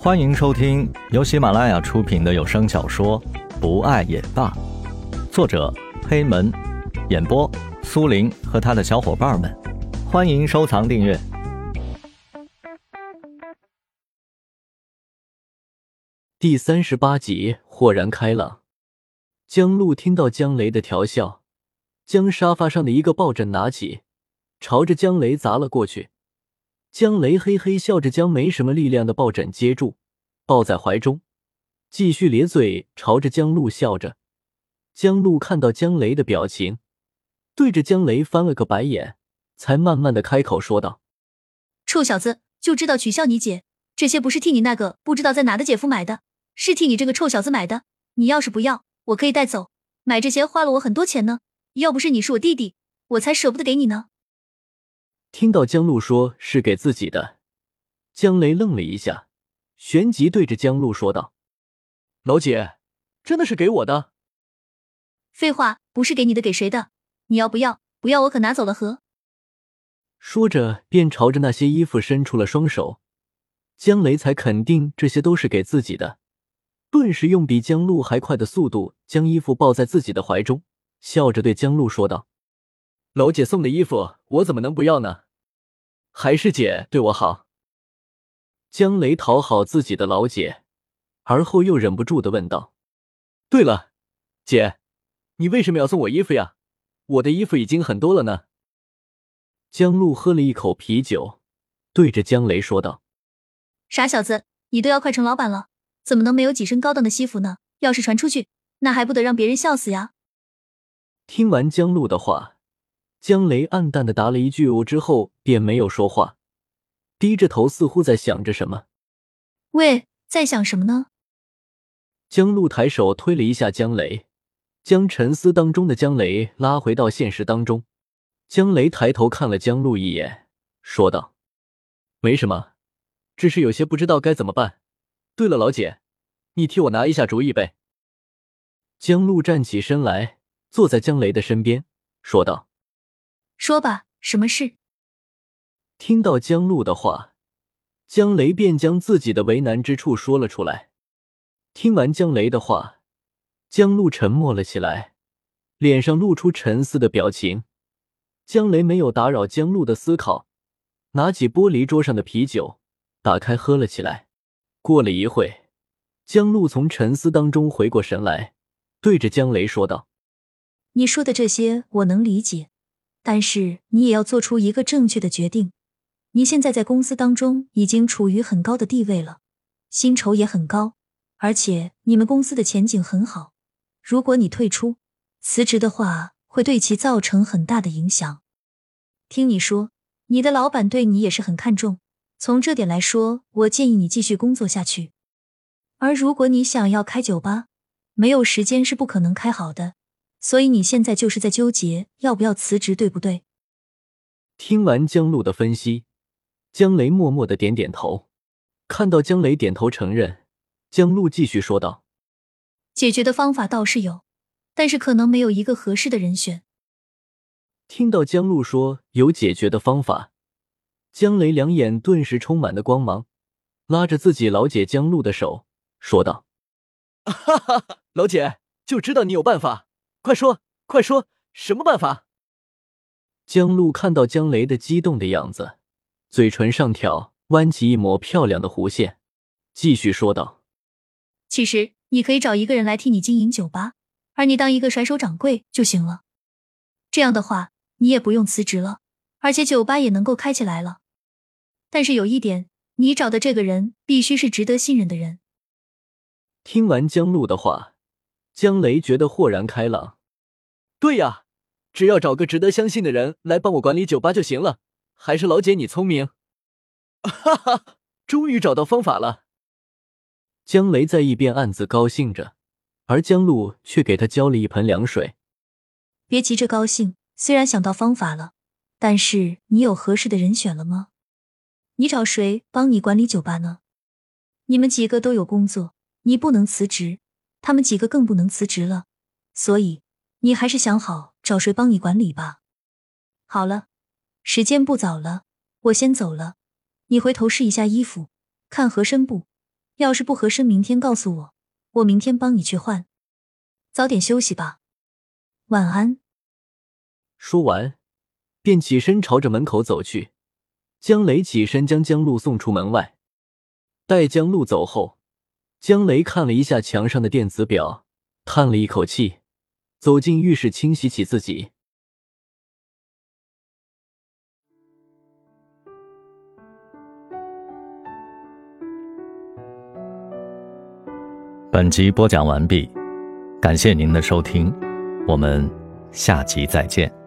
欢迎收听由喜马拉雅出品的有声小说《不爱也罢》，作者黑门，演播苏林和他的小伙伴们。欢迎收藏订阅。第三十八集豁然开朗。江路听到江雷的调笑，将沙发上的一个抱枕拿起，朝着江雷砸了过去。江雷嘿嘿笑着，将没什么力量的抱枕接住，抱在怀中，继续咧嘴朝着江路笑着。江路看到江雷的表情，对着江雷翻了个白眼，才慢慢的开口说道：“臭小子，就知道取笑你姐，这些不是替你那个不知道在哪的姐夫买的，是替你这个臭小子买的。你要是不要，我可以带走。买这些花了我很多钱呢，要不是你是我弟弟，我才舍不得给你呢。”听到江路说是给自己的，江雷愣了一下，旋即对着江路说道：“老姐，真的是给我的？”“废话，不是给你的，给谁的？你要不要？不要，我可拿走了。”呵。说着，便朝着那些衣服伸出了双手。江雷才肯定这些都是给自己的，顿时用比江路还快的速度将衣服抱在自己的怀中，笑着对江路说道。老姐送的衣服，我怎么能不要呢？还是姐对我好。江雷讨好自己的老姐，而后又忍不住的问道：“对了，姐，你为什么要送我衣服呀？我的衣服已经很多了呢。”江路喝了一口啤酒，对着江雷说道：“傻小子，你都要快成老板了，怎么能没有几身高档的西服呢？要是传出去，那还不得让别人笑死呀？”听完江路的话。江雷暗淡的答了一句“我”之后，便没有说话，低着头，似乎在想着什么。喂，在想什么呢？江路抬手推了一下江雷，将沉思当中的江雷拉回到现实当中。江雷抬头看了江路一眼，说道：“没什么，只是有些不知道该怎么办。对了，老姐，你替我拿一下主意呗。”江路站起身来，坐在江雷的身边，说道。说吧，什么事？听到江路的话，江雷便将自己的为难之处说了出来。听完江雷的话，江路沉默了起来，脸上露出沉思的表情。江雷没有打扰江路的思考，拿起玻璃桌上的啤酒，打开喝了起来。过了一会，江路从沉思当中回过神来，对着江雷说道：“你说的这些，我能理解。”但是你也要做出一个正确的决定。你现在在公司当中已经处于很高的地位了，薪酬也很高，而且你们公司的前景很好。如果你退出、辞职的话，会对其造成很大的影响。听你说，你的老板对你也是很看重。从这点来说，我建议你继续工作下去。而如果你想要开酒吧，没有时间是不可能开好的。所以你现在就是在纠结要不要辞职，对不对？听完江路的分析，江雷默默的点点头。看到江雷点头承认，江路继续说道：“解决的方法倒是有，但是可能没有一个合适的人选。”听到江路说有解决的方法，江雷两眼顿时充满了光芒，拉着自己老姐江路的手说道：“哈哈，老姐就知道你有办法。”快说，快说，什么办法？江路看到江雷的激动的样子，嘴唇上挑，弯起一抹漂亮的弧线，继续说道：“其实你可以找一个人来替你经营酒吧，而你当一个甩手掌柜就行了。这样的话，你也不用辞职了，而且酒吧也能够开起来了。但是有一点，你找的这个人必须是值得信任的人。”听完江路的话，江雷觉得豁然开朗。对呀，只要找个值得相信的人来帮我管理酒吧就行了。还是老姐你聪明，哈哈，终于找到方法了。江雷在一边暗自高兴着，而江路却给他浇了一盆凉水。别急着高兴，虽然想到方法了，但是你有合适的人选了吗？你找谁帮你管理酒吧呢？你们几个都有工作，你不能辞职，他们几个更不能辞职了，所以。你还是想好找谁帮你管理吧。好了，时间不早了，我先走了。你回头试一下衣服，看合身不？要是不合身，明天告诉我，我明天帮你去换。早点休息吧，晚安。说完，便起身朝着门口走去。江雷起身将江路送出门外。待江路走后，江雷看了一下墙上的电子表，叹了一口气，走进浴室清洗起自己。本集播讲完毕，感谢您的收听，我们下集再见。